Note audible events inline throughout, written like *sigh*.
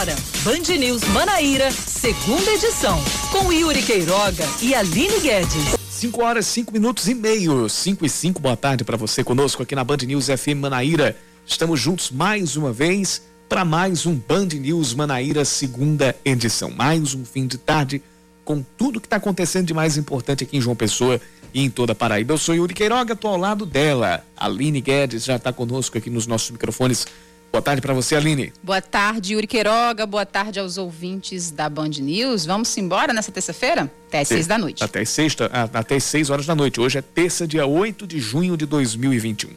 Agora, Band News Manaíra, segunda edição, com Yuri Queiroga e Aline Guedes. 5 horas, 5 minutos e meio. 5 e 5, boa tarde para você conosco aqui na Band News FM Manaíra. Estamos juntos mais uma vez para mais um Band News Manaíra, segunda edição. Mais um fim de tarde com tudo que está acontecendo de mais importante aqui em João Pessoa e em toda a Paraíba. Eu sou Yuri Queiroga, estou ao lado dela. Aline Guedes já está conosco aqui nos nossos microfones Boa tarde para você, Aline. Boa tarde, Yuri Queiroga. Boa tarde aos ouvintes da Band News. Vamos embora nessa terça-feira? Até às seis da noite. Até sexta, ah, até às seis horas da noite. Hoje é terça, dia 8 de junho de 2021.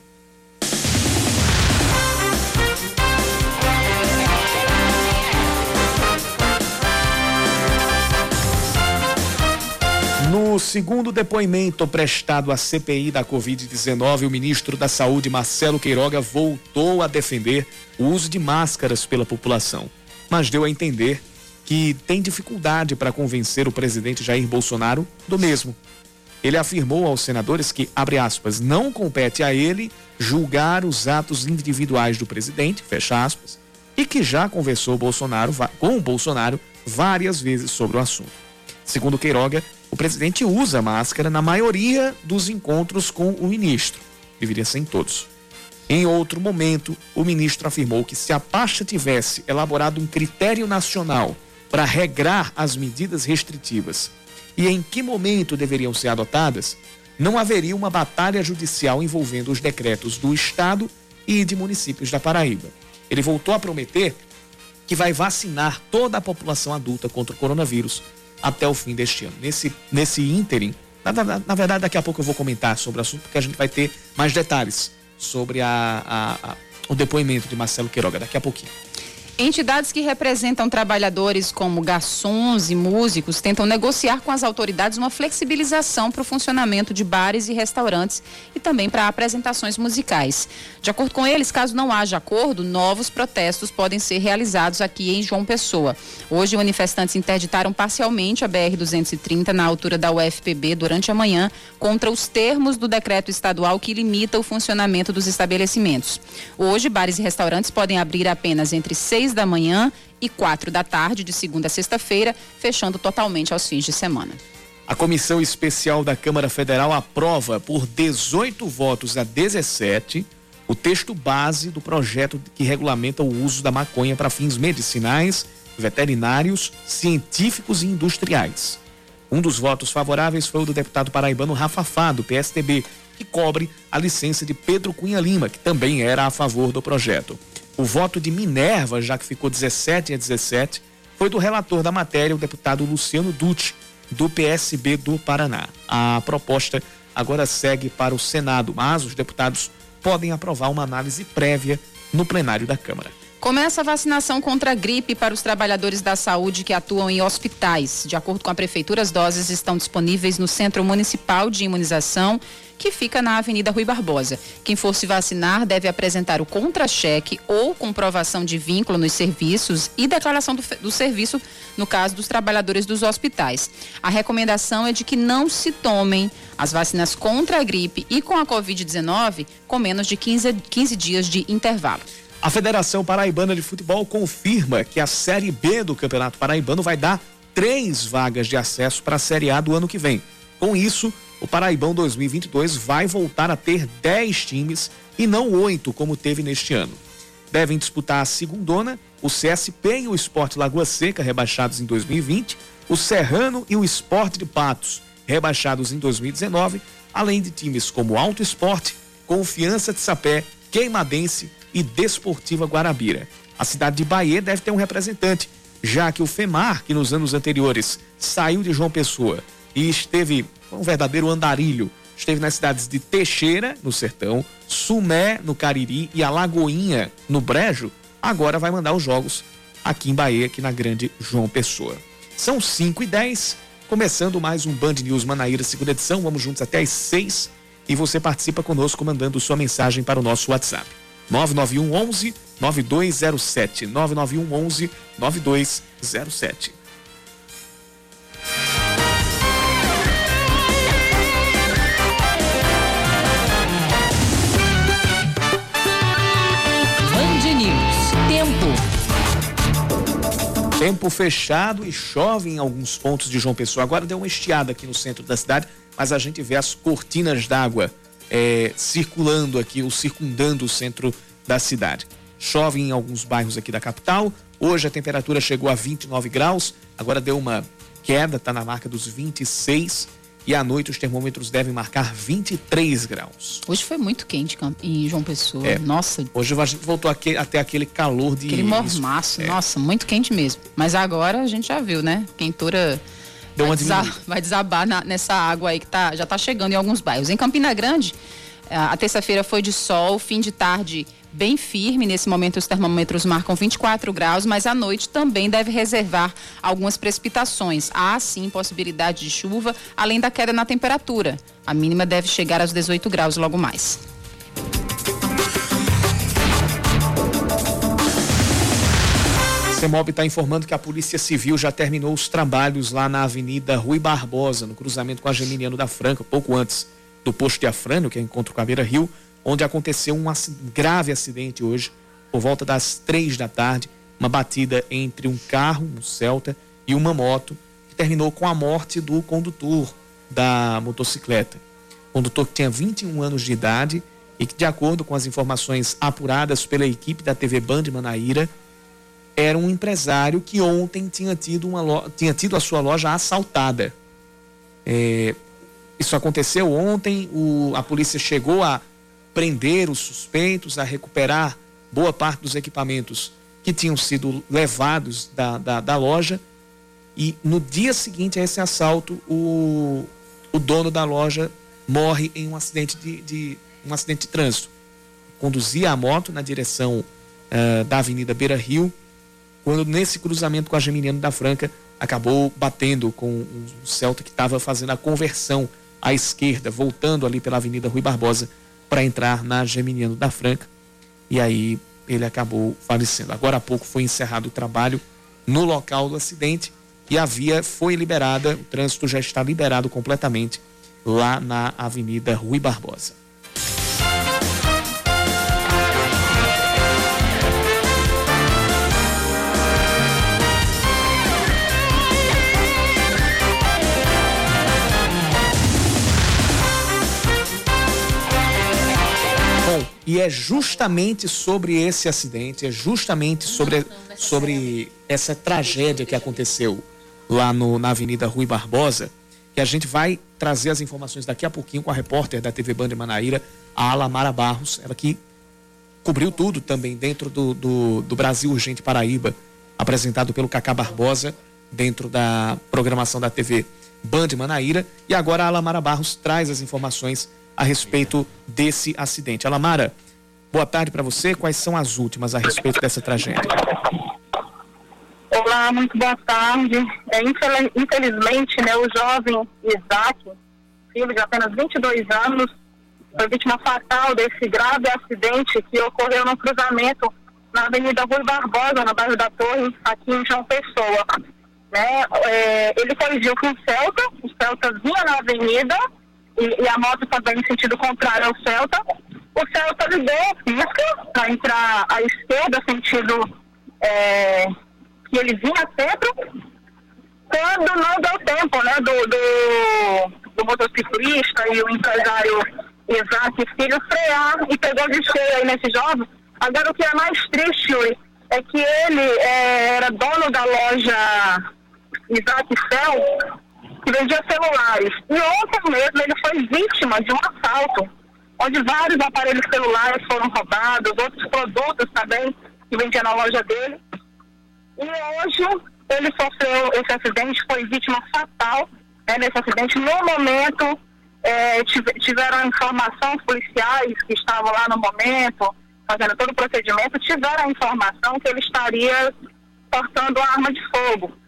No segundo depoimento prestado à CPI da Covid-19, o ministro da Saúde, Marcelo Queiroga, voltou a defender o uso de máscaras pela população, mas deu a entender que tem dificuldade para convencer o presidente Jair Bolsonaro do mesmo. Ele afirmou aos senadores que, abre aspas, não compete a ele julgar os atos individuais do presidente, fecha aspas, e que já conversou Bolsonaro, com o Bolsonaro várias vezes sobre o assunto. Segundo Queiroga, o presidente usa máscara na maioria dos encontros com o ministro. Deveria ser em todos. Em outro momento, o ministro afirmou que se a pasta tivesse elaborado um critério nacional para regrar as medidas restritivas e em que momento deveriam ser adotadas, não haveria uma batalha judicial envolvendo os decretos do Estado e de municípios da Paraíba. Ele voltou a prometer que vai vacinar toda a população adulta contra o coronavírus até o fim deste ano. Nesse, nesse ínterim, na, na, na, verdade, daqui a pouco eu vou comentar sobre o assunto, porque a gente vai ter mais detalhes sobre a, a, a, o depoimento de Marcelo Queiroga daqui a pouquinho. Entidades que representam trabalhadores como garçons e músicos tentam negociar com as autoridades uma flexibilização para o funcionamento de bares e restaurantes e também para apresentações musicais. De acordo com eles, caso não haja acordo, novos protestos podem ser realizados aqui em João Pessoa. Hoje, manifestantes interditaram parcialmente a BR-230 na altura da UFPB durante a manhã contra os termos do decreto estadual que limita o funcionamento dos estabelecimentos. Hoje, bares e restaurantes podem abrir apenas entre 6 seis da manhã e quatro da tarde, de segunda a sexta-feira, fechando totalmente aos fins de semana. A comissão especial da Câmara Federal aprova por 18 votos a 17 o texto base do projeto que regulamenta o uso da maconha para fins medicinais, veterinários, científicos e industriais. Um dos votos favoráveis foi o do deputado paraibano Rafa Fá, do PSTB, que cobre a licença de Pedro Cunha Lima, que também era a favor do projeto. O voto de Minerva, já que ficou 17 a 17, foi do relator da matéria, o deputado Luciano Dutti, do PSB do Paraná. A proposta agora segue para o Senado, mas os deputados podem aprovar uma análise prévia no plenário da Câmara. Começa a vacinação contra a gripe para os trabalhadores da saúde que atuam em hospitais. De acordo com a Prefeitura, as doses estão disponíveis no Centro Municipal de Imunização, que fica na Avenida Rui Barbosa. Quem for se vacinar deve apresentar o contra-cheque ou comprovação de vínculo nos serviços e declaração do, do serviço, no caso dos trabalhadores dos hospitais. A recomendação é de que não se tomem as vacinas contra a gripe e com a Covid-19 com menos de 15, 15 dias de intervalo. A Federação Paraibana de Futebol confirma que a Série B do Campeonato Paraibano vai dar três vagas de acesso para a Série A do ano que vem. Com isso, o Paraibão 2022 vai voltar a ter 10 times e não oito, como teve neste ano. Devem disputar a segundona o CSP e o Esporte Lagoa Seca, rebaixados em 2020, o Serrano e o Esporte de Patos, rebaixados em 2019, além de times como Alto Esporte, Confiança de Sapé, Queimadense, e Desportiva Guarabira. A cidade de Bahia deve ter um representante, já que o FEMAR, que nos anos anteriores saiu de João Pessoa e esteve um verdadeiro andarilho, esteve nas cidades de Teixeira, no Sertão, Sumé, no Cariri e Alagoinha, no Brejo, agora vai mandar os jogos aqui em Bahia, aqui na grande João Pessoa. São 5 e 10, começando mais um Band News Manaíra, segunda edição. Vamos juntos até às 6 e você participa conosco mandando sua mensagem para o nosso WhatsApp. 991 11 9207. 991 11 9207. Tempo. Fechado e chove em alguns pontos de João Pessoa. Agora deu uma estiada aqui no centro da cidade, mas a gente vê as cortinas d'água é, circulando aqui, ou circundando o centro da cidade. Chove em alguns bairros aqui da capital. Hoje a temperatura chegou a 29 graus, agora deu uma queda, está na marca dos 26 e à noite os termômetros devem marcar 23 graus. Hoje foi muito quente em João Pessoa. É. Nossa. Hoje voltou aqui, até aquele calor de. Aquele mormaço. É. Nossa, muito quente mesmo. Mas agora a gente já viu, né? Quentura. Deu vai, desabar, vai desabar na, nessa água aí que tá, já está chegando em alguns bairros. Em Campina Grande, a terça-feira foi de sol, fim de tarde bem firme. Nesse momento, os termômetros marcam 24 graus, mas à noite também deve reservar algumas precipitações. Há sim possibilidade de chuva, além da queda na temperatura. A mínima deve chegar aos 18 graus logo mais. CEMOB está informando que a Polícia Civil já terminou os trabalhos lá na Avenida Rui Barbosa, no cruzamento com a Geminiano da Franca, pouco antes do posto de Afrânio, que é encontro com a Beira Rio onde aconteceu um grave acidente hoje, por volta das três da tarde, uma batida entre um carro, um Celta, e uma moto, que terminou com a morte do condutor da motocicleta. Condutor que tinha 21 anos de idade e que, de acordo com as informações apuradas pela equipe da TV Band Manaíra, era um empresário que ontem tinha tido, uma tinha tido a sua loja assaltada. É, isso aconteceu ontem, o, a polícia chegou a prender os suspeitos, a recuperar boa parte dos equipamentos que tinham sido levados da, da, da loja. E no dia seguinte a esse assalto, o, o dono da loja morre em um acidente de, de um acidente de trânsito. Conduzia a moto na direção uh, da Avenida Beira Rio, quando nesse cruzamento com a Geminiano da Franca acabou batendo com um Celta que estava fazendo a conversão à esquerda, voltando ali pela Avenida Rui Barbosa para entrar na Geminiano da Franca e aí ele acabou falecendo. Agora há pouco foi encerrado o trabalho no local do acidente e a via foi liberada, o trânsito já está liberado completamente lá na Avenida Rui Barbosa. E é justamente sobre esse acidente, é justamente sobre, sobre essa tragédia que aconteceu lá no, na Avenida Rui Barbosa, que a gente vai trazer as informações daqui a pouquinho com a repórter da TV Band de Manaíra, a Alamara Barros, ela que cobriu tudo também dentro do, do, do Brasil Urgente Paraíba, apresentado pelo Cacá Barbosa, dentro da programação da TV Band de Manaíra. E agora a Alamara Barros traz as informações a respeito desse acidente. Alamara, boa tarde para você. Quais são as últimas a respeito dessa tragédia? Olá, muito boa tarde. É, infelizmente, né, o jovem Isaac, filho de apenas 22 anos, foi vítima fatal desse grave acidente que ocorreu no cruzamento na Avenida Rui Barbosa, no bairro da Torre, aqui em João Pessoa. Né? É, ele colidiu com o Celta, o Celta vinha na avenida e, e, a moto também em sentido contrário ao Celta. O Celta lhe deu pisca para entrar à esquerda, sentido é, que ele vinha sempre, quando não deu tempo né, do, do, do motociclista e o empresário Isaac Filho frear e pegou de cheio aí nesse jovem. Agora o que é mais triste é que ele é, era dono da loja Isaac Cell que vendia celulares. E ontem mesmo ele foi vítima de um assalto, onde vários aparelhos celulares foram roubados, outros produtos também que vendia na loja dele. E hoje ele sofreu esse acidente, foi vítima fatal né, nesse acidente. No momento, é, tiveram informação, os policiais que estavam lá no momento, fazendo todo o procedimento, tiveram a informação que ele estaria portando arma de fogo.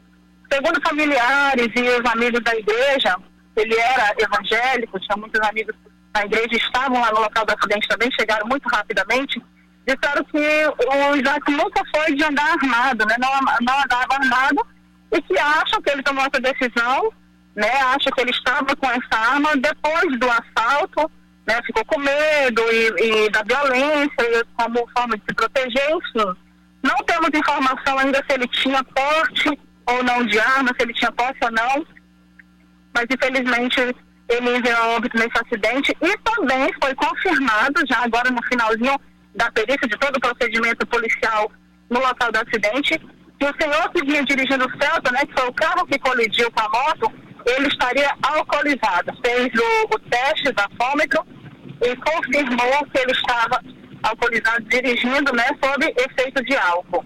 Segundo familiares e os amigos da igreja, ele era evangélico, tinha muitos amigos na igreja, estavam lá no local do acidente também, chegaram muito rapidamente, disseram que o Isaac nunca foi de andar armado, né? não, não andava armado, e que acham que ele tomou essa decisão, né? acham que ele estava com essa arma depois do assalto, né? ficou com medo e, e da violência, como forma de se proteger, enfim. Não temos informação ainda se ele tinha porte ou não de arma, se ele tinha posse ou não, mas infelizmente ele veio a óbito nesse acidente e também foi confirmado, já agora no finalzinho da perícia de todo o procedimento policial no local do acidente, que o senhor que vinha dirigindo o Celta, né, que foi o carro que colidiu com a moto, ele estaria alcoolizado. Fez o, o teste da fômetro e confirmou que ele estava alcoolizado dirigindo, né, sob efeito de álcool.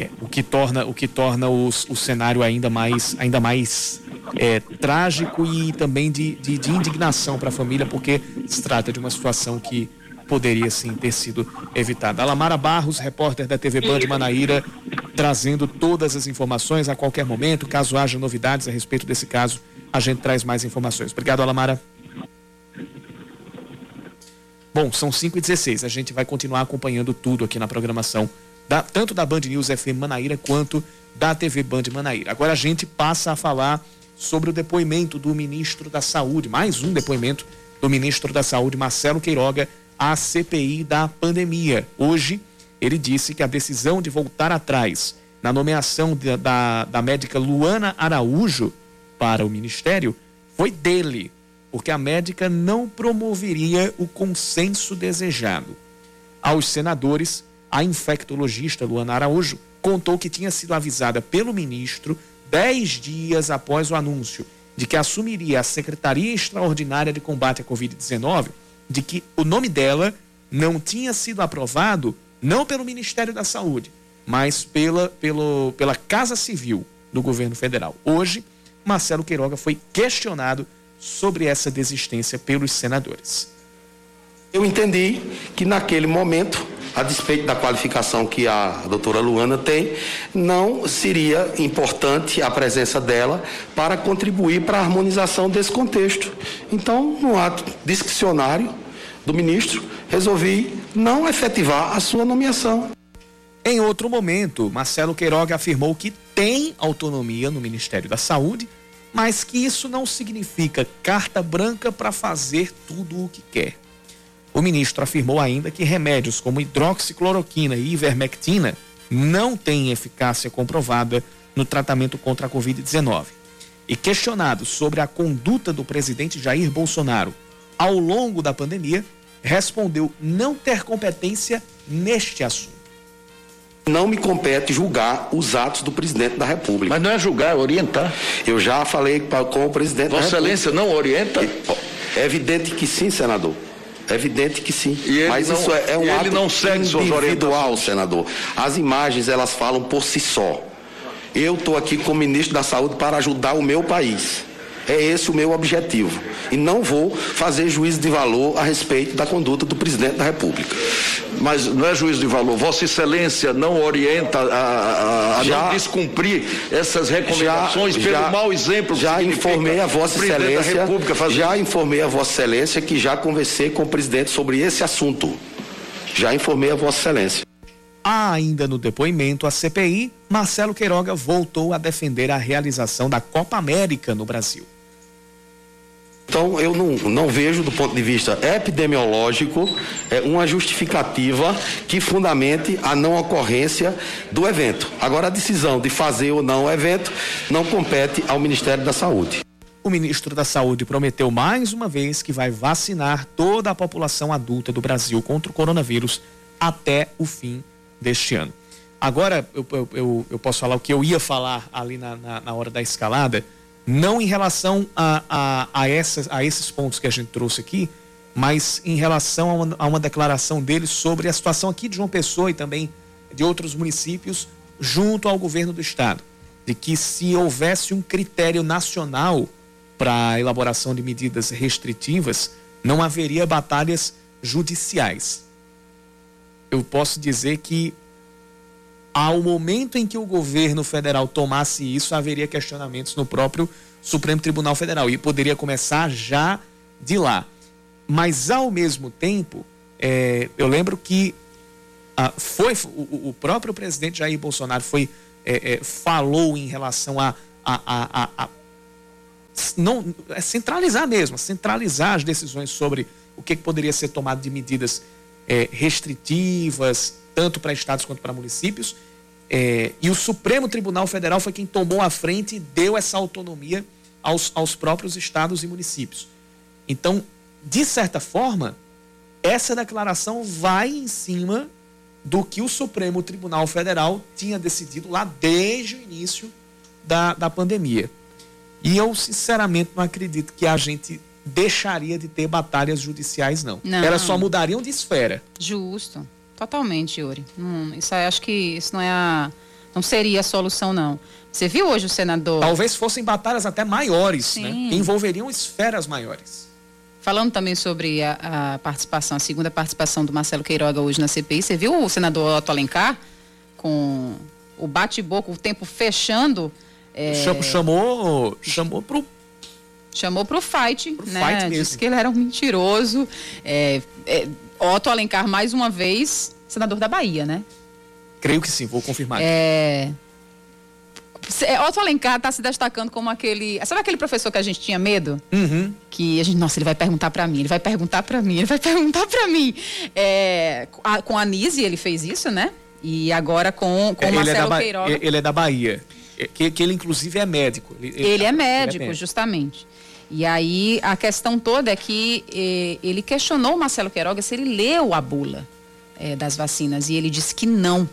É, o que torna o que torna os, o cenário ainda mais ainda mais é, trágico e também de, de, de indignação para a família porque se trata de uma situação que poderia sim ter sido evitada. Alamara Barros, repórter da TV Band Manaíra, trazendo todas as informações a qualquer momento. Caso haja novidades a respeito desse caso, a gente traz mais informações. Obrigado, Alamara. Bom, são 5 e 16 A gente vai continuar acompanhando tudo aqui na programação, da, tanto da Band News FM Manaíra quanto da TV Band Manaíra. Agora a gente passa a falar sobre o depoimento do ministro da Saúde, mais um depoimento do ministro da Saúde, Marcelo Queiroga, à CPI da pandemia. Hoje, ele disse que a decisão de voltar atrás na nomeação da, da, da médica Luana Araújo para o ministério foi dele, porque a médica não promoveria o consenso desejado. Aos senadores, a infectologista Luana Araújo contou que tinha sido avisada pelo ministro dez dias após o anúncio de que assumiria a Secretaria Extraordinária de Combate à Covid-19, de que o nome dela não tinha sido aprovado não pelo Ministério da Saúde, mas pela, pelo, pela Casa Civil do governo federal. Hoje, Marcelo Queiroga foi questionado sobre essa desistência pelos senadores. Eu entendi que naquele momento, a despeito da qualificação que a doutora Luana tem, não seria importante a presença dela para contribuir para a harmonização desse contexto. Então, no ato discricionário do ministro, resolvi não efetivar a sua nomeação. Em outro momento, Marcelo Queiroga afirmou que tem autonomia no Ministério da Saúde mas que isso não significa carta branca para fazer tudo o que quer. O ministro afirmou ainda que remédios como hidroxicloroquina e ivermectina não têm eficácia comprovada no tratamento contra a Covid-19. E questionado sobre a conduta do presidente Jair Bolsonaro ao longo da pandemia, respondeu não ter competência neste assunto. Não me compete julgar os atos do presidente da República. Mas não é julgar, é orientar. Eu já falei com o presidente Vossa da República. Excelência não orienta? É evidente que sim, senador. É evidente que sim. Mas não, isso é, é um ato não segue individual, senador. As imagens, elas falam por si só. Eu estou aqui como ministro da Saúde para ajudar o meu país. É esse o meu objetivo. E não vou fazer juízo de valor a respeito da conduta do presidente da República. Mas não é juízo de valor. Vossa Excelência não orienta a, a, a já, não descumprir essas recomendações já, pelo já, mau exemplo que Já informei a Vossa Excelência. Já informei a Vossa Excelência que já conversei com o presidente sobre esse assunto. Já informei a Vossa Excelência. Ainda no depoimento à CPI, Marcelo Queiroga voltou a defender a realização da Copa América no Brasil. Então, eu não, não vejo, do ponto de vista epidemiológico, é, uma justificativa que fundamente a não ocorrência do evento. Agora, a decisão de fazer ou não o evento não compete ao Ministério da Saúde. O ministro da Saúde prometeu mais uma vez que vai vacinar toda a população adulta do Brasil contra o coronavírus até o fim deste ano. Agora, eu, eu, eu posso falar o que eu ia falar ali na, na, na hora da escalada não em relação a, a, a, essas, a esses pontos que a gente trouxe aqui, mas em relação a uma, a uma declaração dele sobre a situação aqui de João Pessoa e também de outros municípios junto ao governo do estado, de que se houvesse um critério nacional para a elaboração de medidas restritivas, não haveria batalhas judiciais. Eu posso dizer que ao momento em que o governo federal tomasse isso, haveria questionamentos no próprio Supremo Tribunal Federal e poderia começar já de lá. Mas ao mesmo tempo, é, eu lembro que ah, foi o, o, próprio presidente Jair Bolsonaro foi é, é, falou em relação a, a, a, a não é centralizar mesmo, centralizar as decisões sobre o que, que poderia ser tomado de medidas é, restritivas, tanto para estados quanto para municípios. É, e o Supremo Tribunal Federal foi quem tomou a frente e deu essa autonomia aos, aos próprios estados e municípios. Então, de certa forma, essa declaração vai em cima do que o Supremo Tribunal Federal tinha decidido lá desde o início da, da pandemia. E eu, sinceramente, não acredito que a gente deixaria de ter batalhas judiciais, não. não. Elas só mudariam de esfera. Justo. Totalmente, Yuri. Hum, isso acho que isso não é a. Não seria a solução, não. Você viu hoje o senador. Talvez fossem batalhas até maiores, né? Sim. né? Que envolveriam esferas maiores. Falando também sobre a, a, participação, a segunda participação do Marcelo Queiroga hoje na CPI, você viu o senador Otto Alencar com o bate-boca, o tempo fechando? É... Chamou, chamou pro chamou pro fight, pro né? Fight mesmo. Disse que ele era um mentiroso. É, é, Otto Alencar, mais uma vez, senador da Bahia, né? Creio que sim, vou confirmar. É... É, Otto Alencar está se destacando como aquele. Sabe aquele professor que a gente tinha medo? Uhum. Que a gente, nossa, ele vai perguntar para mim, ele vai perguntar para mim, ele vai *laughs* perguntar para mim. É, a, com a Nise ele fez isso, né? E agora com, com o Marcelo é Queiroga. Ele é da Bahia. É, que, que ele, inclusive, é médico. Ele, ele, é, médico, ele é médico, justamente. E aí a questão toda é que eh, ele questionou o Marcelo Queiroga se ele leu a bula eh, das vacinas e ele disse que não.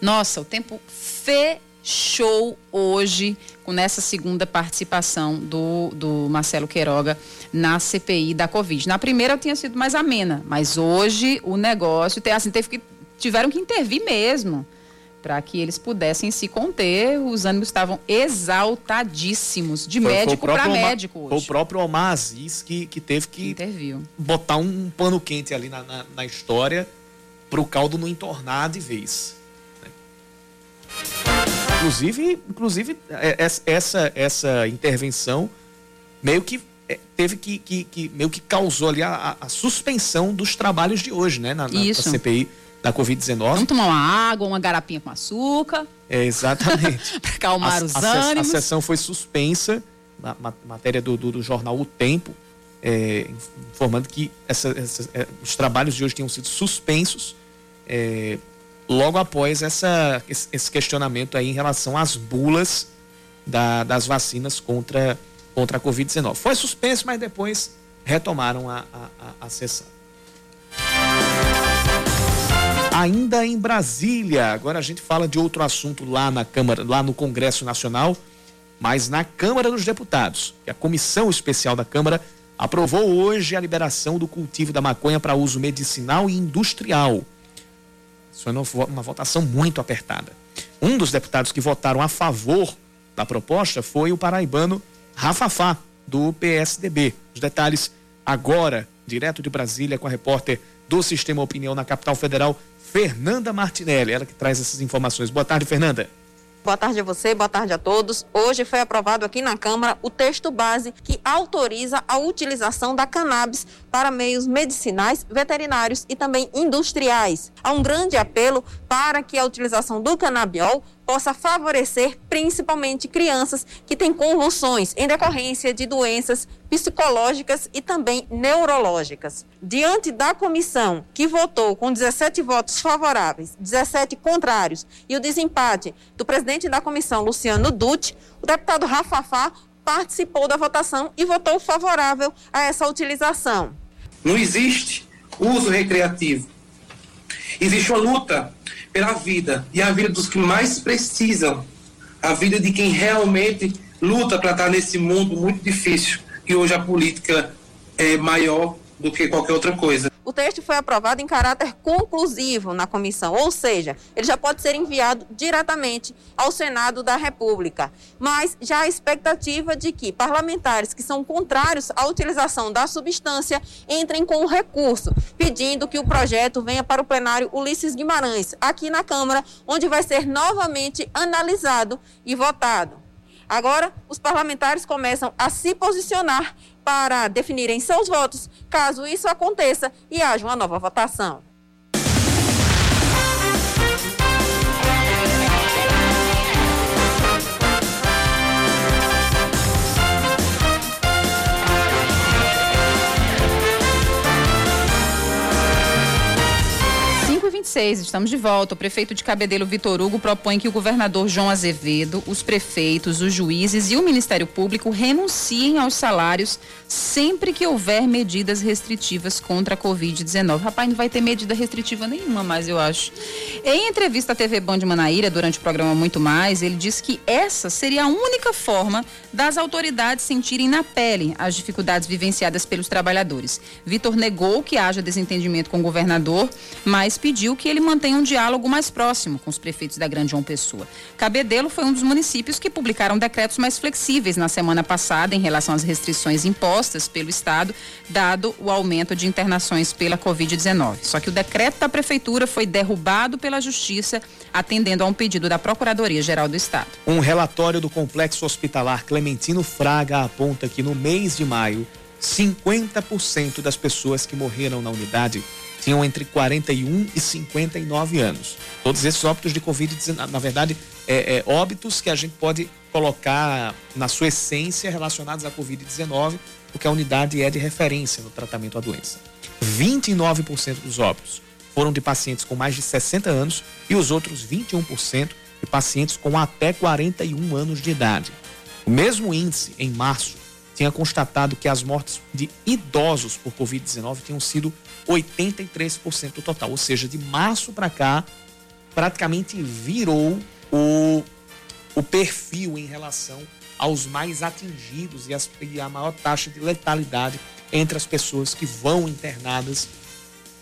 Nossa, o tempo fechou hoje com essa segunda participação do, do Marcelo Queiroga na CPI da Covid. Na primeira tinha sido mais amena, mas hoje o negócio assim, teve que, tiveram que intervir mesmo para que eles pudessem se conter. Os ânimos estavam exaltadíssimos, de foi, médico para médico. Hoje. Foi o próprio Omar Aziz que, que teve que Interviu. botar um pano quente ali na, na, na história para o caldo não entornar de vez. Inclusive, inclusive é, essa, essa intervenção meio que é, teve que, que, que meio que causou ali a, a, suspensão dos trabalhos de hoje, né? Na, na, na CPI da Covid-19. Vamos tomar uma água, uma garapinha com açúcar. É, exatamente. *laughs* para acalmar a, os a, ânimos. A sessão foi suspensa, na matéria do, do, do jornal O Tempo, é, informando que essa, essa, é, os trabalhos de hoje tinham sido suspensos é, logo após essa, esse questionamento aí em relação às bulas da, das vacinas contra, contra a Covid-19. Foi suspenso, mas depois retomaram a, a, a, sessão. Ainda em Brasília, agora a gente fala de outro assunto lá na Câmara, lá no Congresso Nacional, mas na Câmara dos Deputados. a Comissão Especial da Câmara aprovou hoje a liberação do cultivo da maconha para uso medicinal e industrial. Isso foi uma votação muito apertada. Um dos deputados que votaram a favor da proposta foi o paraibano Rafafá, do PSDB. Os detalhes agora, direto de Brasília, com a repórter do Sistema Opinião na capital federal, Fernanda Martinelli. Ela que traz essas informações. Boa tarde, Fernanda. Boa tarde a você, boa tarde a todos. Hoje foi aprovado aqui na Câmara o texto base que autoriza a utilização da cannabis para meios medicinais, veterinários e também industriais. Há um grande apelo para que a utilização do canabiol possa favorecer principalmente crianças que têm convulsões em decorrência de doenças psicológicas e também neurológicas. Diante da comissão, que votou com 17 votos favoráveis, 17 contrários e o desempate do presidente da comissão, Luciano Dutti, o deputado Rafafá participou da votação e votou favorável a essa utilização. Não existe uso recreativo. Existe uma luta pela vida e a vida dos que mais precisam, a vida de quem realmente luta para estar nesse mundo muito difícil e hoje a política é maior do que qualquer outra coisa. O texto foi aprovado em caráter conclusivo na comissão, ou seja, ele já pode ser enviado diretamente ao Senado da República. Mas já há expectativa de que parlamentares que são contrários à utilização da substância entrem com o recurso, pedindo que o projeto venha para o plenário Ulisses Guimarães, aqui na Câmara, onde vai ser novamente analisado e votado. Agora, os parlamentares começam a se posicionar para definirem seus votos, caso isso aconteça e haja uma nova votação. 26, estamos de volta. O prefeito de Cabedelo, Vitor Hugo, propõe que o governador João Azevedo, os prefeitos, os juízes e o Ministério Público renunciem aos salários sempre que houver medidas restritivas contra a Covid-19. Rapaz, não vai ter medida restritiva nenhuma mais, eu acho. Em entrevista à TV Band de Manaíra, durante o programa Muito Mais, ele disse que essa seria a única forma das autoridades sentirem na pele as dificuldades vivenciadas pelos trabalhadores. Vitor negou que haja desentendimento com o governador, mas pediu que ele mantenha um diálogo mais próximo com os prefeitos da Grande João Pessoa. Cabedelo foi um dos municípios que publicaram decretos mais flexíveis na semana passada em relação às restrições impostas pelo Estado, dado o aumento de internações pela Covid-19. Só que o decreto da prefeitura foi derrubado pela Justiça, atendendo a um pedido da Procuradoria-Geral do Estado. Um relatório do Complexo Hospitalar Clementino Fraga aponta que no mês de maio, 50% das pessoas que morreram na unidade tinham entre 41 e 59 anos. Todos esses óbitos de Covid-19, na verdade, é, é, óbitos que a gente pode colocar na sua essência relacionados à Covid-19, porque a unidade é de referência no tratamento da doença. 29% dos óbitos foram de pacientes com mais de 60 anos e os outros 21% de pacientes com até 41 anos de idade. O mesmo índice em março tinha constatado que as mortes de idosos por Covid-19 tinham sido 83% do total. Ou seja, de março para cá, praticamente virou o, o perfil em relação aos mais atingidos e, as, e a maior taxa de letalidade entre as pessoas que vão internadas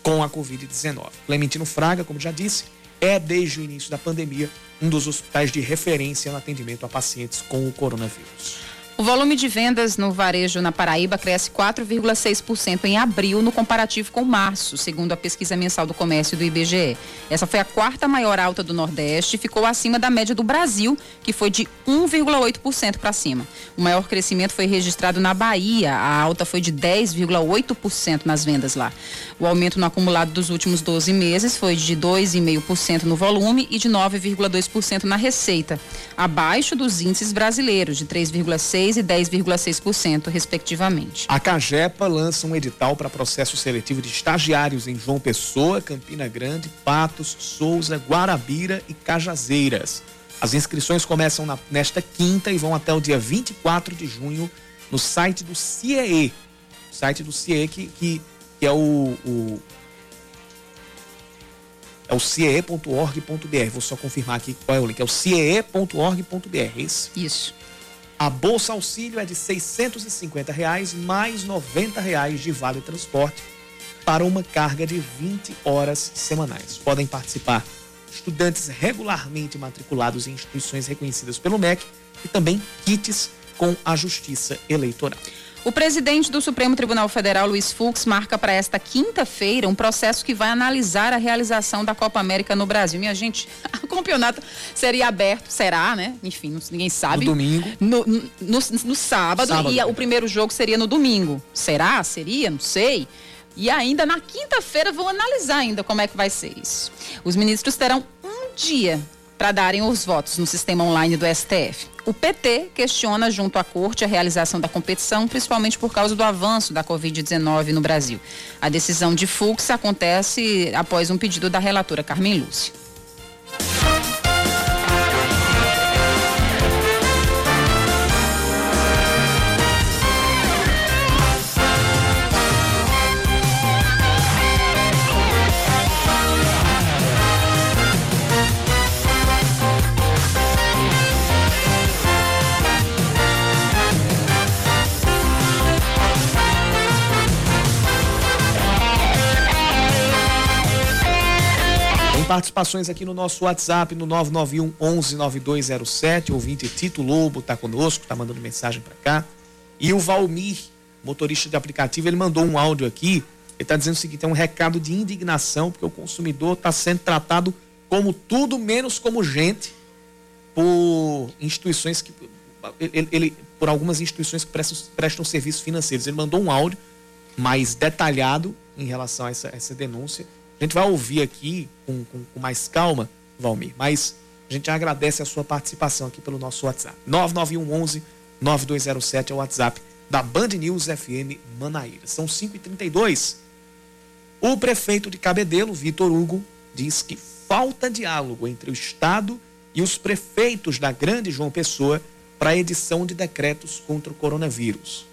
com a Covid-19. Clementino Fraga, como já disse, é desde o início da pandemia um dos hospitais de referência no atendimento a pacientes com o coronavírus. O volume de vendas no varejo na Paraíba cresce 4,6% em abril no comparativo com março, segundo a pesquisa mensal do comércio do IBGE. Essa foi a quarta maior alta do Nordeste e ficou acima da média do Brasil, que foi de 1,8% para cima. O maior crescimento foi registrado na Bahia, a alta foi de 10,8% nas vendas lá. O aumento no acumulado dos últimos 12 meses foi de 2,5% no volume e de 9,2% na receita, abaixo dos índices brasileiros de 3,6% e 10,6%, respectivamente. A Cagepa lança um edital para processo seletivo de estagiários em João Pessoa, Campina Grande, Patos, Souza, Guarabira e Cajazeiras. As inscrições começam na, nesta quinta e vão até o dia 24 de junho no site do CIE. O site do CIE que, que, que é o, o é o ciee.org.br. Vou só confirmar aqui qual é o link. É o ciee.org.br. É isso. A bolsa auxílio é de 650 reais mais 90 reais de vale transporte para uma carga de 20 horas semanais. Podem participar estudantes regularmente matriculados em instituições reconhecidas pelo MEC e também kits com a Justiça Eleitoral. O presidente do Supremo Tribunal Federal, Luiz Fux, marca para esta quinta-feira um processo que vai analisar a realização da Copa América no Brasil. Minha gente, *laughs* o campeonato seria aberto, será, né? Enfim, ninguém sabe. No domingo. No, no, no, no sábado, sábado, e o primeiro jogo seria no domingo. Será? Seria? Não sei. E ainda na quinta-feira vão analisar ainda como é que vai ser isso. Os ministros terão um dia para darem os votos no sistema online do STF. O PT questiona junto à corte a realização da competição, principalmente por causa do avanço da Covid-19 no Brasil. A decisão de Fux acontece após um pedido da relatora Carmen Lúcia. Participações aqui no nosso WhatsApp, no 991 11 9207. O ouvinte Tito Lobo está conosco, está mandando mensagem para cá. E o Valmir, motorista de aplicativo, ele mandou um áudio aqui. Ele está dizendo o seguinte: é um recado de indignação, porque o consumidor está sendo tratado como tudo menos como gente por instituições que. Ele, ele por algumas instituições que prestam, prestam serviços financeiros. Ele mandou um áudio mais detalhado em relação a essa, essa denúncia a gente vai ouvir aqui com, com, com mais calma, Valmir, mas a gente agradece a sua participação aqui pelo nosso WhatsApp. 9911 9207 é o WhatsApp da Band News FM Manaíra. São 5h32. O prefeito de Cabedelo, Vitor Hugo, diz que falta diálogo entre o Estado e os prefeitos da Grande João Pessoa para a edição de decretos contra o coronavírus.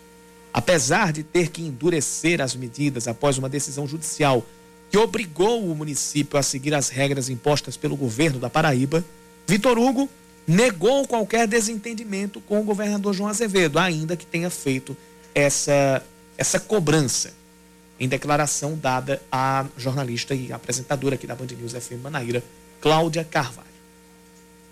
Apesar de ter que endurecer as medidas após uma decisão judicial que obrigou o município a seguir as regras impostas pelo governo da Paraíba, Vitor Hugo negou qualquer desentendimento com o governador João Azevedo, ainda que tenha feito essa, essa cobrança em declaração dada à jornalista e apresentadora aqui da Band News FM Manaíra, Cláudia Carvalho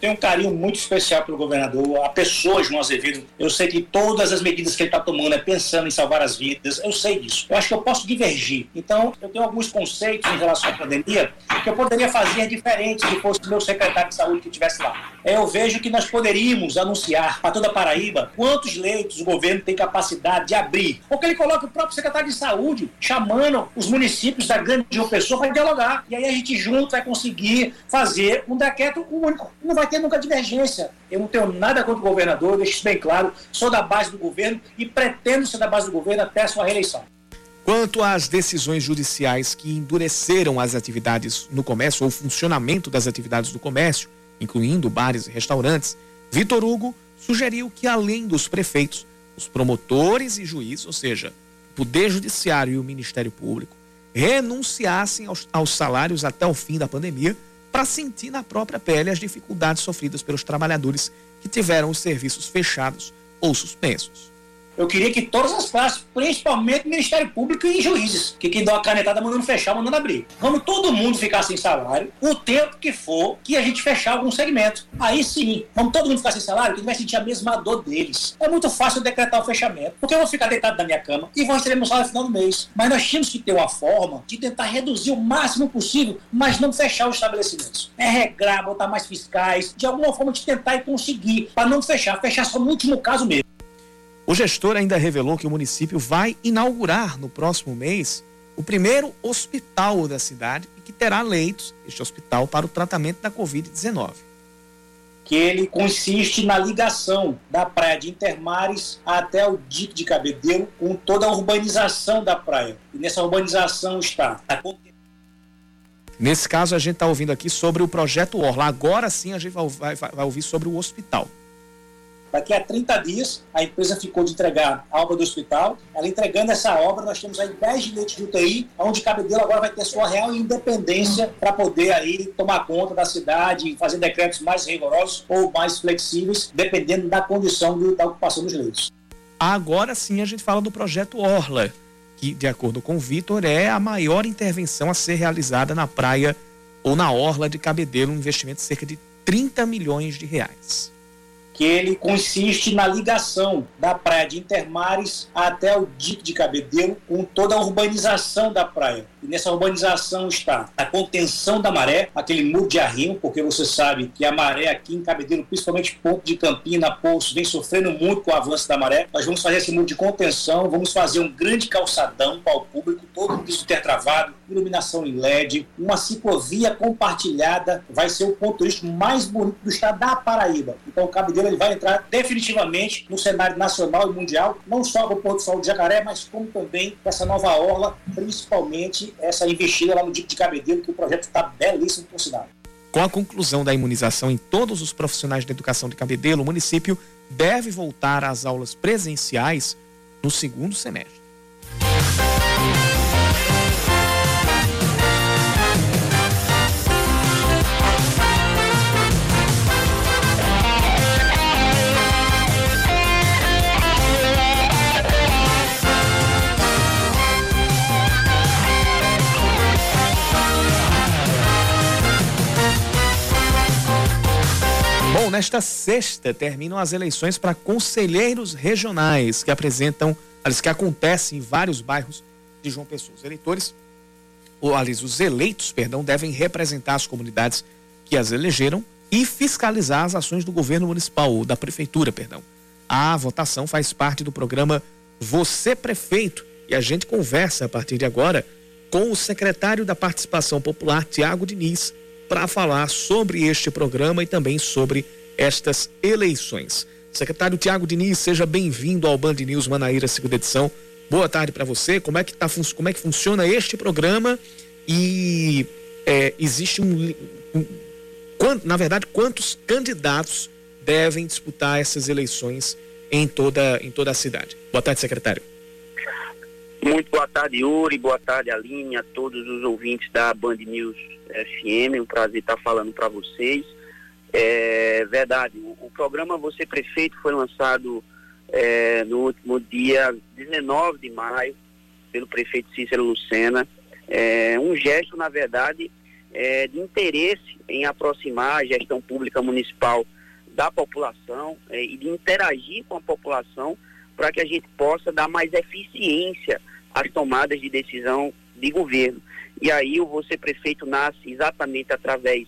tenho um carinho muito especial pelo governador, a pessoa João Azevedo. Eu sei que todas as medidas que ele está tomando é pensando em salvar as vidas, eu sei disso. Eu acho que eu posso divergir. Então, eu tenho alguns conceitos em relação à pandemia que eu poderia fazer diferente se fosse meu secretário de saúde que estivesse lá. É, eu vejo que nós poderíamos anunciar para toda a Paraíba quantos leitos o governo tem capacidade de abrir. Porque ele coloca o próprio secretário de saúde chamando os municípios da grande Pessoa para dialogar. E aí a gente junto vai conseguir fazer um decreto único. Não vai ter nunca divergência. Eu não tenho nada contra o governador, deixo isso bem claro. Sou da base do governo e pretendo ser da base do governo até a sua reeleição. Quanto às decisões judiciais que endureceram as atividades no comércio ou o funcionamento das atividades do comércio, incluindo bares e restaurantes, Vitor Hugo sugeriu que, além dos prefeitos, os promotores e juízes, ou seja, o Poder Judiciário e o Ministério Público, renunciassem aos, aos salários até o fim da pandemia para sentir na própria pele as dificuldades sofridas pelos trabalhadores que tiveram os serviços fechados ou suspensos. Eu queria que todas as classes, principalmente Ministério Público e juízes, que quem dá uma canetada mandando fechar, mandando abrir. Vamos todo mundo ficar sem salário, o tempo que for que a gente fechar algum segmento. Aí sim, vamos todo mundo ficar sem salário, que vai sentir a mesma dor deles. É muito fácil decretar o fechamento, porque eu vou ficar deitado na minha cama e vou receber meu salário no final do mês. Mas nós tínhamos que ter uma forma de tentar reduzir o máximo possível, mas não fechar os estabelecimentos. É regrar, botar mais fiscais, de alguma forma de tentar e conseguir, para não fechar, fechar só no último caso mesmo. O gestor ainda revelou que o município vai inaugurar no próximo mês o primeiro hospital da cidade e que terá leitos, este hospital, para o tratamento da Covid-19. Que ele consiste na ligação da praia de Intermares até o dique de Cabedelo, com toda a urbanização da praia. E nessa urbanização está a Nesse caso, a gente está ouvindo aqui sobre o projeto Orla. Agora sim a gente vai, vai, vai ouvir sobre o hospital. Daqui a 30 dias, a empresa ficou de entregar a obra do hospital. Ela entregando essa obra, nós temos aí 10 leitos de UTI, onde Cabedelo agora vai ter sua real independência para poder aí tomar conta da cidade, fazer decretos mais rigorosos ou mais flexíveis, dependendo da condição do, da ocupação dos leitos. Agora sim a gente fala do projeto Orla, que, de acordo com o Vitor, é a maior intervenção a ser realizada na praia ou na orla de Cabedelo, um investimento de cerca de 30 milhões de reais que ele consiste na ligação da praia de Intermares até o dique de Cabedelo, com toda a urbanização da praia. Nessa urbanização está a contenção da maré, aquele muro de arrimo, porque você sabe que a maré aqui em Cabedelo, principalmente ponto de Campina, Poço, vem sofrendo muito com o avanço da maré. Nós vamos fazer esse muro de contenção, vamos fazer um grande calçadão para o público, todo o piso travado, iluminação em LED, uma ciclovia compartilhada, vai ser o ponto turístico mais bonito do estado da Paraíba. Então o Cabedelo ele vai entrar definitivamente no cenário nacional e mundial, não só para o Porto Sol de Jacaré, mas como também para essa nova orla, principalmente essa investida lá no Dique de Cabedelo, que o projeto está belíssimo por sinal. Com a conclusão da imunização em todos os profissionais da educação de Cabedelo, o município deve voltar às aulas presenciais no segundo semestre. Nesta sexta terminam as eleições para conselheiros regionais que apresentam, aliás, que acontecem em vários bairros de João Pessoa. Os eleitores, ou aliás, os eleitos, perdão, devem representar as comunidades que as elegeram e fiscalizar as ações do governo municipal ou da prefeitura, perdão. A votação faz parte do programa Você Prefeito e a gente conversa a partir de agora com o secretário da Participação Popular, Tiago Diniz, para falar sobre este programa e também sobre estas eleições. Secretário Tiago Diniz, seja bem-vindo ao Band News Manaíra, segunda edição. Boa tarde para você. Como é que tá, como é que funciona este programa e é, existe um, um, um, na verdade, quantos candidatos devem disputar essas eleições em toda, em toda a cidade? Boa tarde, secretário. Muito boa tarde, Yuri. Boa tarde, Aline, a todos os ouvintes da Band News FM. Um prazer estar falando para vocês. É verdade, o, o, programa Você Prefeito foi lançado é, no último dia 19 de maio pelo prefeito Cícero Lucena. É um gesto, na verdade, é, de interesse em aproximar a gestão pública municipal da população é, e de interagir com a população para que a gente possa dar mais eficiência às tomadas de decisão de governo. E aí o Você Prefeito nasce exatamente através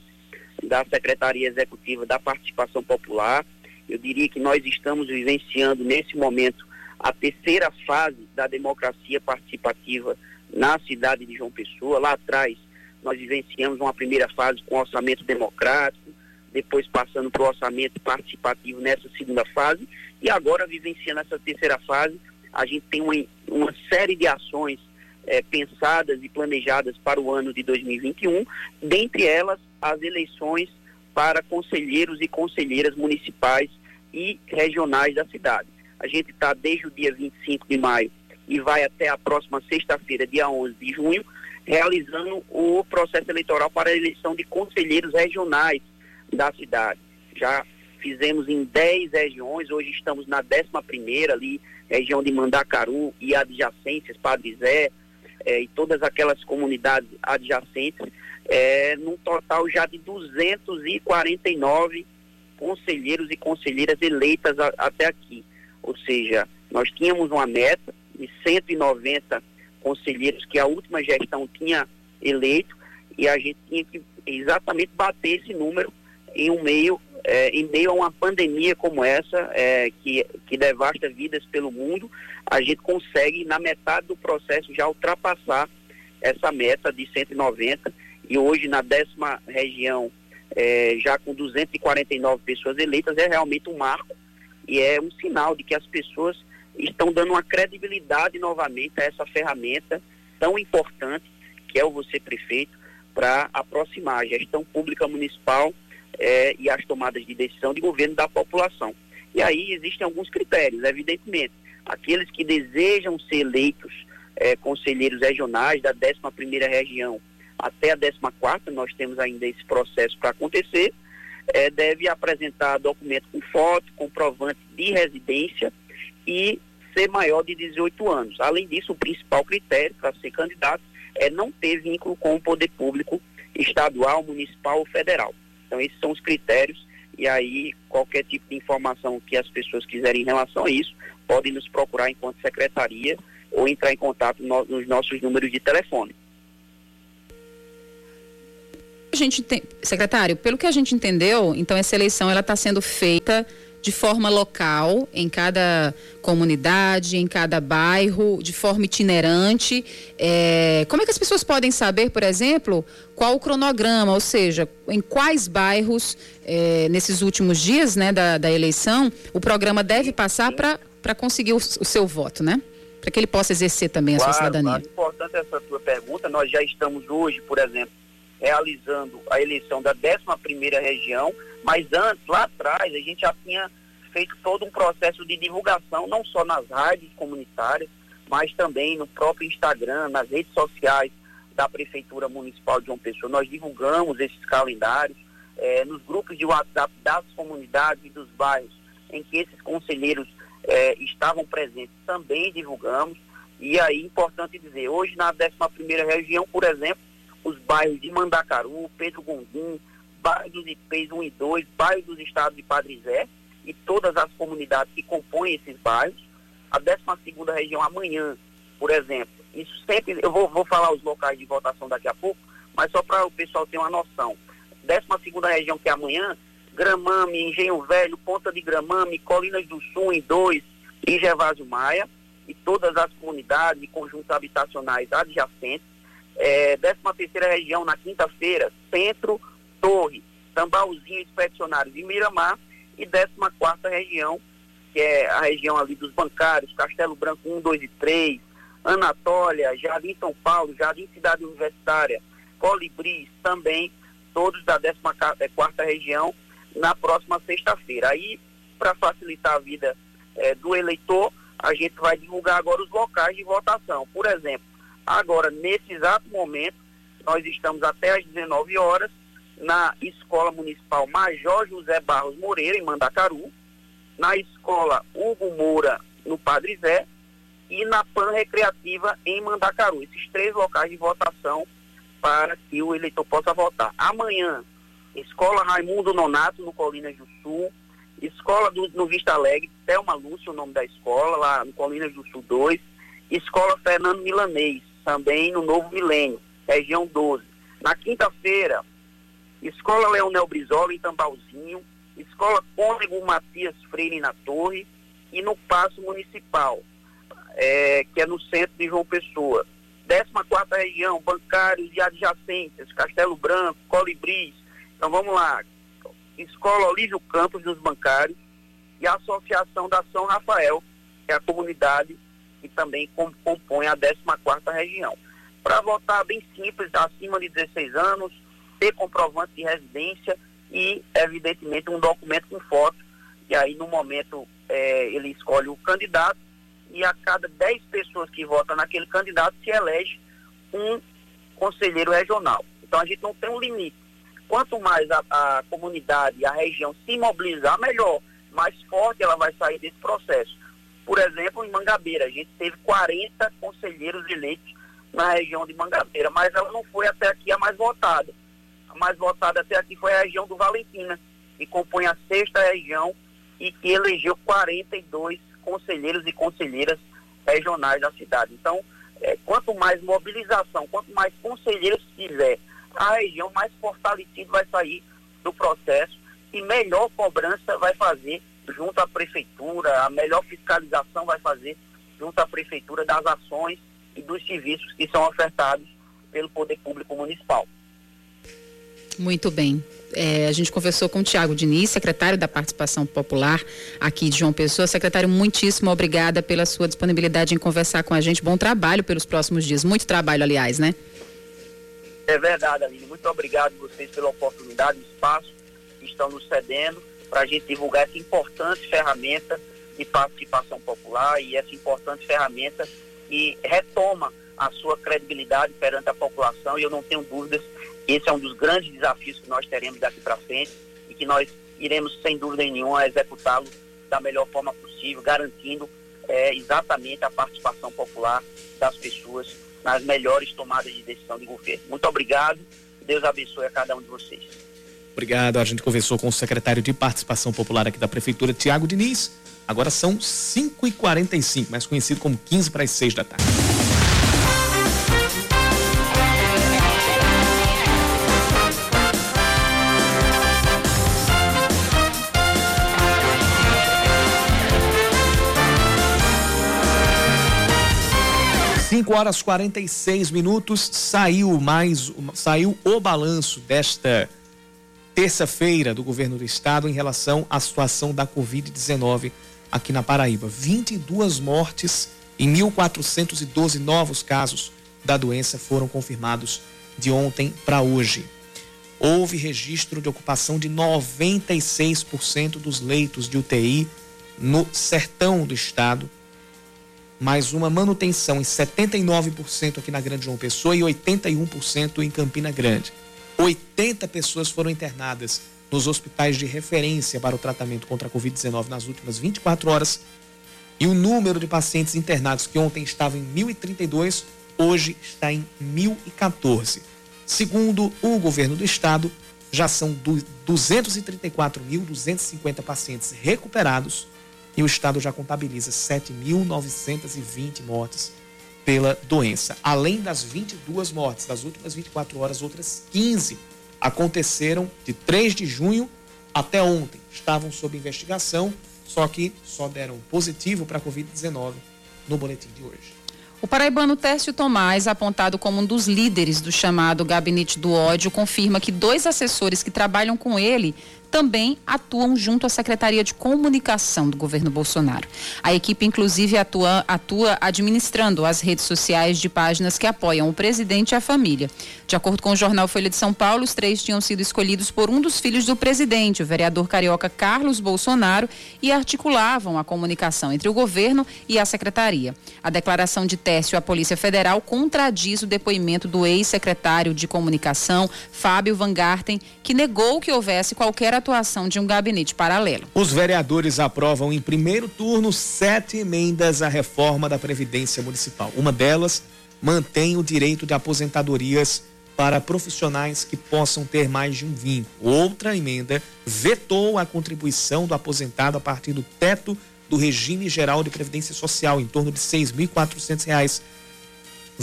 da Secretaria Executiva da Participação Popular. Eu diria que nós estamos vivenciando nesse momento a terceira fase da democracia participativa na cidade de João Pessoa. Lá atrás nós vivenciamos uma primeira fase com orçamento democrático, depois passando para o orçamento participativo nessa segunda fase, e agora vivenciando essa terceira fase, a gente tem uma, uma série de ações é, pensadas e planejadas para o ano de 2021, dentre elas as eleições para conselheiros e conselheiras municipais e regionais da cidade. A gente está desde o dia 25 de maio e vai até a próxima sexta-feira, dia 11 de junho, realizando o processo eleitoral para a eleição de conselheiros regionais da cidade. Já fizemos em 10 regiões, hoje estamos na 11 ali, região de Mandacaru e adjacências, Padre Zé, é, e todas aquelas comunidades adjacentes, é, num total já de 249 conselheiros e conselheiras eleitas a, até aqui. Ou seja, nós tínhamos uma meta de 190 conselheiros que a última gestão tinha eleito e a gente tinha que exatamente bater esse número em um meio, é, em meio a uma pandemia como essa, é, que, que devasta vidas pelo mundo, a gente consegue, na metade do processo, já ultrapassar essa meta de 190 e hoje na décima região, é, já com 249 pessoas eleitas, é realmente um marco e é um sinal de que as pessoas estão dando uma credibilidade novamente a essa ferramenta tão importante que é o Você Prefeito para aproximar a gestão pública municipal é, e as tomadas de decisão de governo da população. E aí existem alguns critérios, evidentemente. Aqueles que desejam ser eleitos é, conselheiros regionais da 11ª região até a 14ª, nós temos ainda esse processo para acontecer, é, deve apresentar documento com foto, comprovante de residência e ser maior de 18 anos. Além disso, o principal critério para ser candidato é não ter vínculo com o poder público estadual, municipal ou federal. Então, esses são os critérios e aí qualquer tipo de informação que as pessoas quiserem em relação a isso, podem nos procurar enquanto secretaria ou entrar em contato no, nos nossos números de telefone gente tem, secretário, pelo que a gente entendeu, então essa eleição ela está sendo feita de forma local, em cada comunidade, em cada bairro, de forma itinerante. É, como é que as pessoas podem saber, por exemplo, qual o cronograma, ou seja, em quais bairros, é, nesses últimos dias né, da, da eleição, o programa deve passar para conseguir o, o, seu voto, né? Para que ele possa exercer também a claro, sua cidadania. Claro, importante essa sua pergunta. Nós já estamos hoje, por exemplo, realizando a eleição da 11ª região, mas antes, lá atrás, a gente já tinha feito todo um processo de divulgação, não só nas rádios comunitárias, mas também no próprio Instagram, nas redes sociais da Prefeitura Municipal de João Pessoa. Nós divulgamos esses calendários eh, nos grupos de WhatsApp das comunidades e dos bairros em que esses conselheiros eh, estavam presentes, também divulgamos. E aí, importante dizer, hoje na 11ª região, por exemplo, os bairros de Mandacaru, Pedro Gondim, bairro dos IPs 1 e 2, bairro dos estados de Padre Zé e todas as comunidades que compõem esses bairros. A 12 região amanhã, por exemplo. Isso sempre, eu vou, vou falar os locais de votação daqui a pouco, mas só para o pessoal ter uma noção. 12 região, que é amanhã, Gramame, Engenho Velho, Ponta de Gramame, Colinas do Sul em 2 e Gervásio Maia, e todas as comunidades e conjuntos habitacionais adjacentes é, 13 terceira região na quinta-feira, Centro, Torre, Tambauzinho, Expedicionários e Miramar, e 14 quarta região, que é a região ali dos bancários, Castelo Branco 1, 2 e 3, Anatólia, Jardim São Paulo, Jardim Cidade Universitária, Colibris também, todos da 14ª região, na próxima sexta-feira. Aí, para facilitar a vida é, do eleitor, a gente vai divulgar agora os locais de votação. Por exemplo, agora, nesse exato momento, nós estamos até às 19 horas na Escola Municipal Major José Barros Moreira, em Mandacaru, na Escola Hugo Moura, no Padre Zé, e na Pan Recreativa, em Mandacaru. Esses três locais de votação para que o eleitor possa votar. Amanhã, Escola Raimundo Nonato, no Colinas do Sul, Escola do, no Vista Alegre, Thelma Lúcia, o nome da escola, lá no Colinas do Sul 2, Escola Fernando Milanês, também no Novo Milênio, região 12. Na quinta-feira, Escola Leonel Brizola, em Tambalzinho, Escola Cônego Matias Freire, na Torre, e no Paço Municipal, é, que é no centro de João Pessoa. 14 região, bancários e adjacências, Castelo Branco, Colibris. Então vamos lá. Escola Olívio Campos dos Bancários e a Associação da São Rafael, que é a comunidade que também compõe a 14 região. Para votar bem simples, acima de 16 anos, ter comprovante de residência e, evidentemente, um documento com foto. E aí, no momento, é, ele escolhe o candidato e a cada 10 pessoas que votam naquele candidato se elege um conselheiro regional. Então, a gente não tem um limite. Quanto mais a, a comunidade a região se mobilizar, melhor, mais forte ela vai sair desse processo. Por exemplo, em Mangabeira, a gente teve 40 conselheiros eleitos na região de Mangabeira, mas ela não foi até aqui a mais votada. A mais votada até aqui foi a região do Valentina, que compõe a sexta região e que elegeu 42 conselheiros e conselheiras regionais da cidade. Então, é, quanto mais mobilização, quanto mais conselheiros tiver, a região mais fortalecida vai sair do processo e melhor cobrança vai fazer junto à prefeitura, a melhor fiscalização vai fazer junto à prefeitura das ações e dos serviços que são ofertados pelo poder público municipal. Muito bem. É, a gente conversou com o Tiago Diniz, secretário da Participação Popular aqui de João Pessoa. Secretário, muitíssimo obrigada pela sua disponibilidade em conversar com a gente. Bom trabalho pelos próximos dias. Muito trabalho, aliás, né? É verdade, Aline. Muito obrigado a vocês pela oportunidade, o espaço que estão nos cedendo para a gente divulgar essa importante ferramenta de participação popular e essa importante ferramenta que retoma a sua credibilidade perante a população. E eu não tenho dúvidas esse é um dos grandes desafios que nós teremos daqui para frente e que nós iremos, sem dúvida nenhuma, executá-lo da melhor forma possível, garantindo é, exatamente a participação popular das pessoas nas melhores tomadas de decisão de governo. Muito obrigado. Deus abençoe a cada um de vocês. Obrigado. A gente conversou com o secretário de Participação Popular aqui da Prefeitura, Tiago Diniz. Agora são 5h45, mais conhecido como 15 para as 6 da tarde. 5 horas 46 minutos, saiu mais saiu o balanço desta terça-feira do governo do estado em relação à situação da Covid-19 aqui na Paraíba. 22 mortes e 1.412 novos casos da doença foram confirmados de ontem para hoje. Houve registro de ocupação de 96% dos leitos de UTI no sertão do estado mais uma manutenção em 79% aqui na Grande João Pessoa e 81% em Campina Grande. 80 pessoas foram internadas nos hospitais de referência para o tratamento contra a Covid-19 nas últimas 24 horas. E o número de pacientes internados que ontem estava em 1.032, hoje está em 1.014. Segundo o governo do estado, já são 234.250 pacientes recuperados e o estado já contabiliza 7.920 mortes pela doença. Além das 22 mortes das últimas 24 horas, outras 15 aconteceram de 3 de junho até ontem. Estavam sob investigação, só que só deram positivo para a Covid-19 no boletim de hoje. O paraibano Tércio Tomás, apontado como um dos líderes do chamado Gabinete do Ódio, confirma que dois assessores que trabalham com ele também atuam junto à Secretaria de Comunicação do governo Bolsonaro. A equipe, inclusive, atua, atua administrando as redes sociais de páginas que apoiam o presidente e a família. De acordo com o jornal Folha de São Paulo, os três tinham sido escolhidos por um dos filhos do presidente, o vereador carioca Carlos Bolsonaro, e articulavam a comunicação entre o governo e a secretaria. A declaração de Técio à Polícia Federal contradiz o depoimento do ex-secretário de Comunicação, Fábio Van Garten, que negou que houvesse qualquer atuação de um gabinete paralelo. Os vereadores aprovam em primeiro turno sete emendas à reforma da Previdência Municipal. Uma delas mantém o direito de aposentadorias para profissionais que possam ter mais de um vínculo. Outra emenda vetou a contribuição do aposentado a partir do teto do regime geral de previdência social, em torno de R$ 6.400.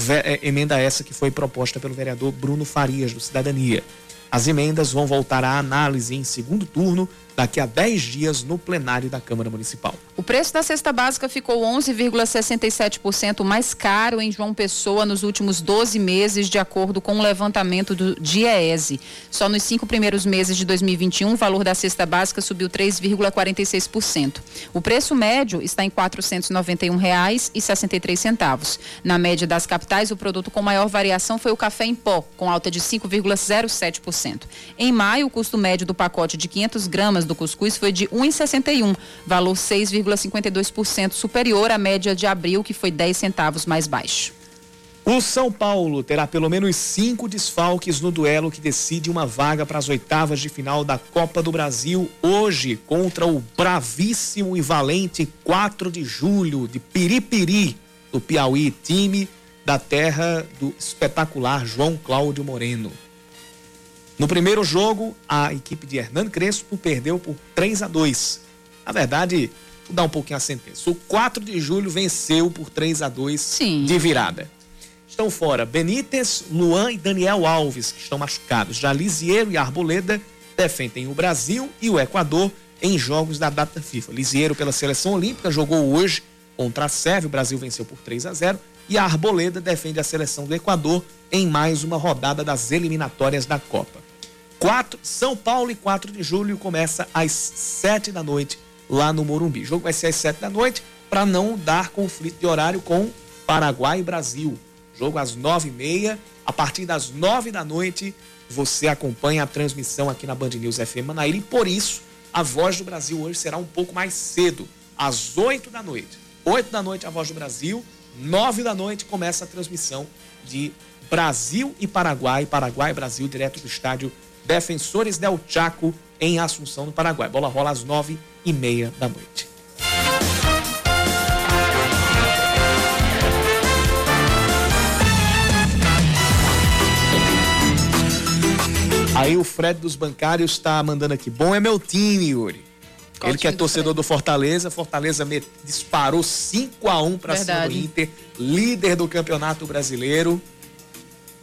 É, emenda essa que foi proposta pelo vereador Bruno Farias, do Cidadania. As emendas vão voltar à análise em segundo turno daqui a 10 dias no plenário da Câmara Municipal. O preço da cesta básica ficou 11,67% mais caro em João Pessoa nos últimos 12 meses, de acordo com o levantamento do DIEESE. Só nos cinco primeiros meses de 2021, o valor da cesta básica subiu 3,46%. O preço médio está em R$ 491,63. Na média das capitais, o produto com maior variação foi o café em pó, com alta de 5,07%. Em maio, o custo médio do pacote de 500 gramas do cuscuz foi de 1,61, valor 6,52% superior à média de abril, que foi 10 centavos mais baixo. O São Paulo terá pelo menos cinco desfalques no duelo que decide uma vaga para as oitavas de final da Copa do Brasil hoje contra o bravíssimo e valente 4 de julho de Piripiri do Piauí, time da terra do espetacular João Cláudio Moreno. No primeiro jogo, a equipe de Hernando Crespo perdeu por 3 a 2. Na verdade, vou dar um pouquinho a sentença. O 4 de julho venceu por 3 a 2 Sim. de virada. Estão fora Benítez, Luan e Daniel Alves, que estão machucados. Já Lisieiro e Arboleda defendem o Brasil e o Equador em jogos da data FIFA. Lisieiro pela seleção olímpica jogou hoje contra a Sérvia, o Brasil venceu por 3 a 0 e a Arboleda defende a seleção do Equador em mais uma rodada das eliminatórias da Copa. 4, São Paulo e 4 de julho começa às 7 da noite lá no Morumbi. O jogo vai ser às 7 da noite para não dar conflito de horário com Paraguai e Brasil. Jogo às 9 e meia. A partir das 9 da noite, você acompanha a transmissão aqui na Band News FM Manaíra e por isso a Voz do Brasil hoje será um pouco mais cedo, às 8 da noite. 8 da noite a Voz do Brasil, 9 da noite começa a transmissão de Brasil e Paraguai, Paraguai e Brasil, direto do estádio Defensores del Chaco, em Assunção, no Paraguai. Bola rola às nove e meia da noite. Aí o Fred dos bancários está mandando aqui. Bom é meu time, Yuri. Qual Ele que é torcedor do, do Fortaleza. Fortaleza disparou 5 a 1 para cima do Inter, líder do Campeonato Brasileiro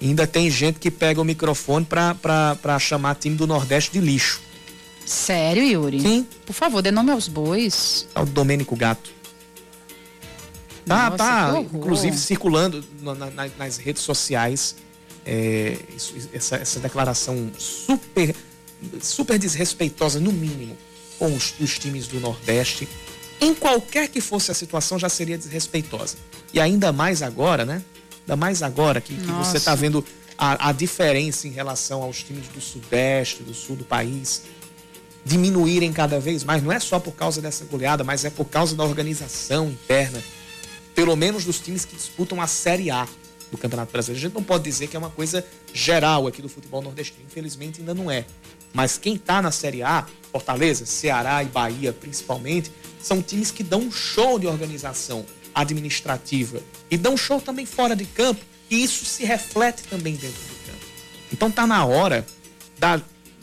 ainda tem gente que pega o microfone para chamar time do Nordeste de lixo. Sério, Yuri? Sim. Por favor, dê nome aos bois. É o Domênico Gato. Tá, Nossa, tá, inclusive circulando na, na, nas redes sociais é, isso, essa, essa declaração super, super desrespeitosa, no mínimo, com os, os times do Nordeste. Em qualquer que fosse a situação, já seria desrespeitosa. E ainda mais agora, né? Ainda mais agora que, que você está vendo a, a, diferença em relação aos times do Sudeste, do Sul do país, diminuírem cada vez mais. Não é só por causa dessa goleada, mas é por causa da organização interna, pelo menos dos times que disputam a Série A do Campeonato Brasileiro. A gente não pode dizer que é uma coisa geral aqui do futebol nordestino. Infelizmente ainda não é. Mas quem está na Série A, Fortaleza, Ceará e Bahia principalmente, são times que dão um show de organização administrativa e dão show também fora de campo e isso se reflete também dentro do campo. Então tá na hora da,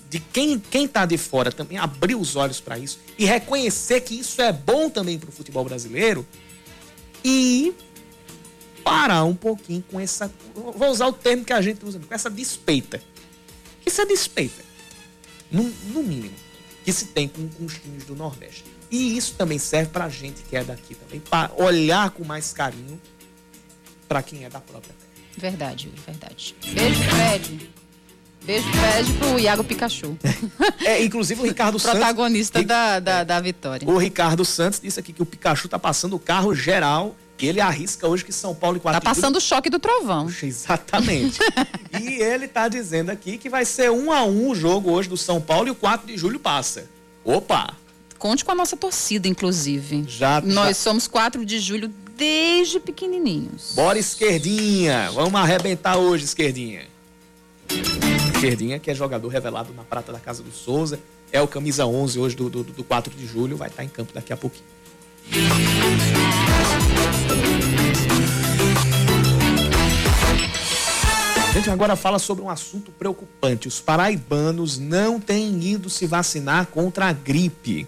de quem quem tá de fora também abrir os olhos para isso e reconhecer que isso é bom também para o futebol brasileiro e parar um pouquinho com essa vou usar o termo que a gente usa com essa despeita. Isso é despeita. No, no mínimo que se tem com, com os times do Nordeste. E isso também serve para a gente que é daqui também, para olhar com mais carinho para quem é da própria terra. Verdade, verdade. Beijo, Fred. Beijo, beijo pro Iago Pikachu. É, inclusive o Ricardo *laughs* Santos. Protagonista da, da, da vitória. O Ricardo Santos disse aqui que o Pikachu tá passando o carro geral que ele arrisca hoje que São Paulo e 4 Tá passando o choque do trovão. Puxa, exatamente. *laughs* e ele tá dizendo aqui que vai ser um a um o jogo hoje do São Paulo e o 4 de julho passa. Opa! Conte com a nossa torcida, inclusive. Já. Nós já. somos 4 de julho desde pequenininhos. Bora, esquerdinha! Vamos arrebentar hoje, esquerdinha. Esquerdinha, que é jogador revelado na prata da Casa do Souza, é o camisa 11 hoje do, do, do 4 de julho, vai estar em campo daqui a pouquinho. A gente agora fala sobre um assunto preocupante. Os paraibanos não têm ido se vacinar contra a gripe.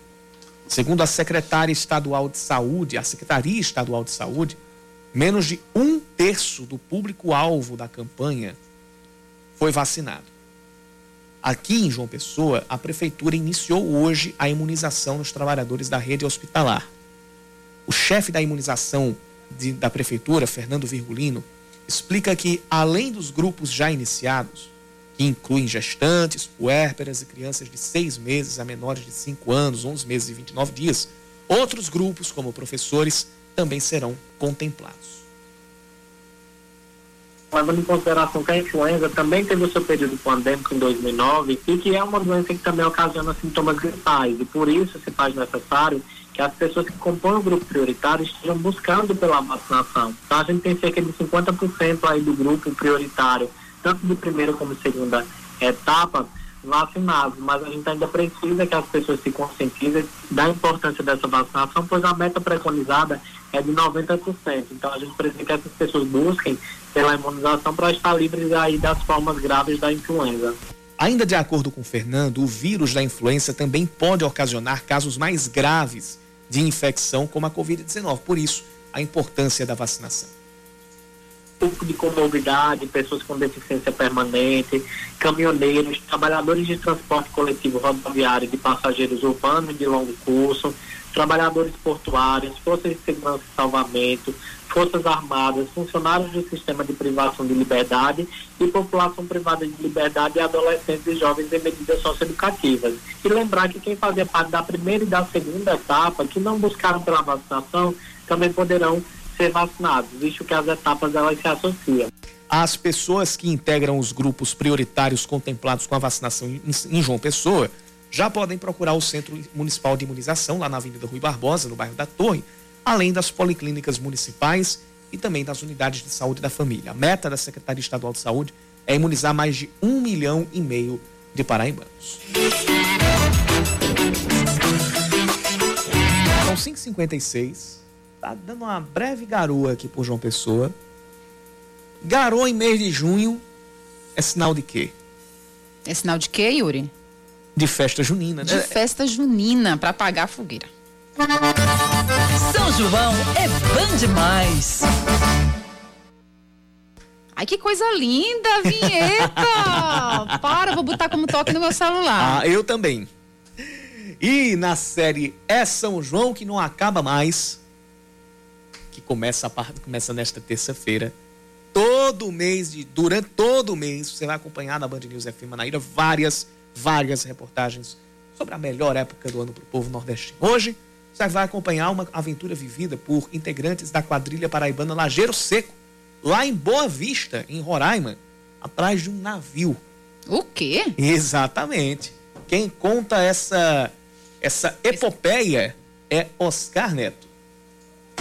Segundo a secretária estadual de saúde, a Secretaria Estadual de Saúde, menos de um terço do público-alvo da campanha foi vacinado. Aqui em João Pessoa, a prefeitura iniciou hoje a imunização nos trabalhadores da rede hospitalar. O chefe da imunização de, da prefeitura, Fernando Virgulino, explica que, além dos grupos já iniciados, que incluem gestantes, puérperas e crianças de seis meses a menores de 5 anos, 11 meses e 29 dias, outros grupos, como professores, também serão contemplados. Levando em consideração que a influenza também teve o seu período pandêmico em 2009 e que é uma doença que também ocasiona sintomas gripais e por isso se faz necessário que as pessoas que compõem o grupo prioritário estejam buscando pela vacinação. Então a gente tem cerca de 50% aí do grupo prioritário, tanto de primeira como segunda etapa, vacinados, mas a gente ainda precisa que as pessoas se conscientizem da importância dessa vacinação, pois a meta preconizada é de 90%. Então a gente precisa que essas pessoas busquem pela imunização para estar livres aí das formas graves da influenza. Ainda de acordo com Fernando, o vírus da influenza também pode ocasionar casos mais graves de infecção como a Covid-19. Por isso, a importância da vacinação público de comorbidade, pessoas com deficiência permanente, caminhoneiros, trabalhadores de transporte coletivo rodoviário de passageiros urbanos de longo curso, trabalhadores portuários, forças de segurança e salvamento, forças armadas, funcionários do sistema de privação de liberdade e população privada de liberdade e adolescentes e jovens em medidas socioeducativas. E lembrar que quem fazia parte da primeira e da segunda etapa, que não buscaram pela vacinação, também poderão ser vacinados, visto que as etapas elas se associam. As pessoas que integram os grupos prioritários contemplados com a vacinação em João Pessoa já podem procurar o Centro Municipal de Imunização, lá na Avenida Rui Barbosa, no bairro da Torre, além das policlínicas municipais e também das unidades de saúde da família. A meta da Secretaria Estadual de Saúde é imunizar mais de um milhão e meio de paraibanos. São 5h56. Tá dando uma breve garoa aqui por João Pessoa. Garoa em mês de junho é sinal de quê? É sinal de quê, Yuri? De festa junina, né? De festa junina, para apagar a fogueira. São João é bom demais. Ai, que coisa linda, vinheta! *laughs* Para, vou botar como toque no meu celular. Ah, eu também. E na série É São João que não acaba mais, que começa, a, começa nesta terça-feira. Todo mês, de, durante todo o mês, você vai acompanhar na Band News FM Manaíra várias, várias reportagens sobre a melhor época do ano para o povo nordestino. Hoje, você vai acompanhar uma aventura vivida por integrantes da quadrilha paraibana Lajeiro Seco, lá em Boa Vista, em Roraima, atrás de um navio. O quê? Exatamente. Quem conta essa, essa epopeia é Oscar Neto.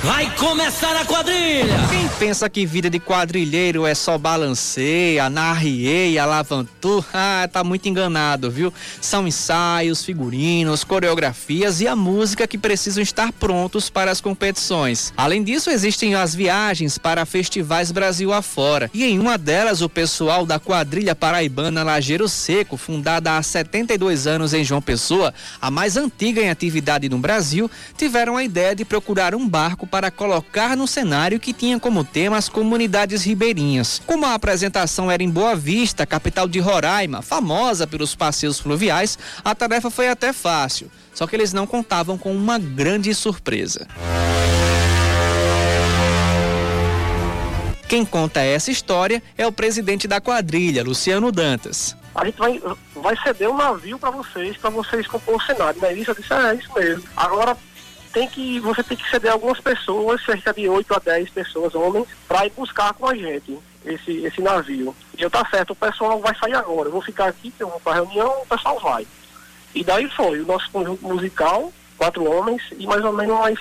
Vai começar a quadrilha! Quem pensa que vida de quadrilheiro é só balanceia, narrieia, alavantu, *laughs* ah, tá muito enganado, viu? São ensaios, figurinos, coreografias e a música que precisam estar prontos para as competições. Além disso, existem as viagens para festivais Brasil afora. E em uma delas, o pessoal da quadrilha paraibana Lajeiro Seco, fundada há 72 anos em João Pessoa, a mais antiga em atividade no Brasil, tiveram a ideia de procurar um barco para colocar no cenário que tinha como tema as comunidades ribeirinhas. Como a apresentação era em Boa Vista, capital de Roraima, famosa pelos passeios fluviais, a tarefa foi até fácil. Só que eles não contavam com uma grande surpresa. Quem conta essa história é o presidente da quadrilha, Luciano Dantas. a gente vai, vai ceder um navio para vocês, para vocês compor o cenário, né? Isso, eu disse, é, é isso mesmo. Agora tem que, você tem que ceder algumas pessoas, cerca de 8 a 10 pessoas, homens, para ir buscar com a gente esse, esse navio. E eu, tá certo, o pessoal vai sair agora, eu vou ficar aqui, eu vou para reunião, o pessoal vai. E daí foi o nosso conjunto musical, quatro homens e mais ou menos mais,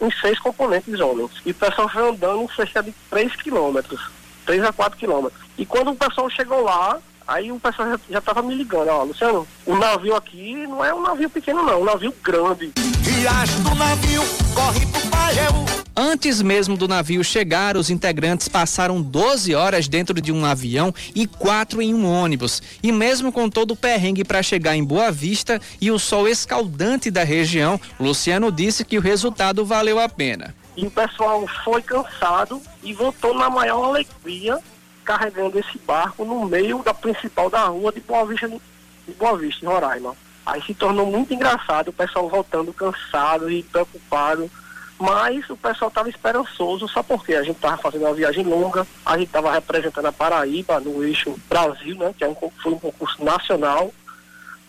uns seis componentes homens. E o pessoal foi andando cerca de 3 quilômetros, 3 a 4 quilômetros. E quando o pessoal chegou lá, aí o pessoal já estava me ligando, ó, Luciano, o navio aqui não é um navio pequeno não, é um navio grande. Viagem do navio, corre pro Antes mesmo do navio chegar, os integrantes passaram 12 horas dentro de um avião e quatro em um ônibus. E mesmo com todo o perrengue para chegar em Boa Vista e o sol escaldante da região, Luciano disse que o resultado valeu a pena. E o pessoal foi cansado e voltou na maior alegria, carregando esse barco no meio da principal da rua de Boa Vista, de Boa Vista, em Roraima. Aí se tornou muito engraçado, o pessoal voltando cansado e preocupado mas o pessoal estava esperançoso, só porque a gente estava fazendo uma viagem longa, a gente estava representando a Paraíba no eixo Brasil, né, que é um, foi um concurso nacional,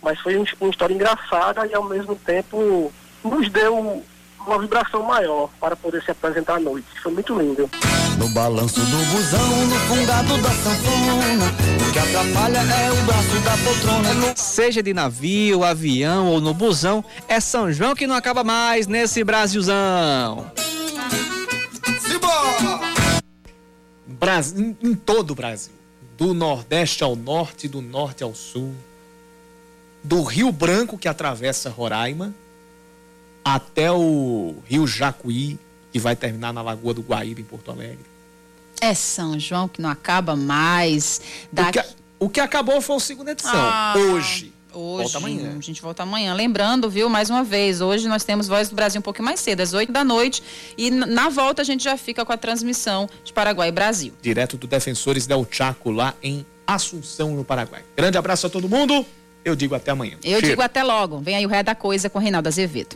mas foi uma história engraçada e ao mesmo tempo nos deu uma vibração maior para poder se apresentar à noite. Foi muito lindo. No balanço do busão, no fungado da sanfona, o que atrapalha é o braço da poltrona. Seja de navio, avião ou no busão, é São João que não acaba mais nesse Brasilzão. Brasil, em todo o Brasil, do Nordeste ao Norte, do Norte ao Sul, do Rio Branco que atravessa Roraima, até o Rio Jacuí, que vai terminar na Lagoa do Guaíba, em Porto Alegre. É São João que não acaba mais. O, que, o, que, acabou foi a segunda edição. Ah, hoje. Hoje, volta amanhã. a gente volta amanhã. Lembrando, viu, mais uma vez, hoje nós temos Voz do Brasil um pouquinho mais cedo, às 8 da noite. E na volta a gente já fica com a transmissão de Paraguai e Brasil. Direto do Defensores del Chaco, lá em Assunção, no Paraguai. Grande abraço a todo mundo. Eu digo até amanhã. Eu Cheiro. digo até logo. Vem aí o Ré da Coisa com Reinaldo Azevedo.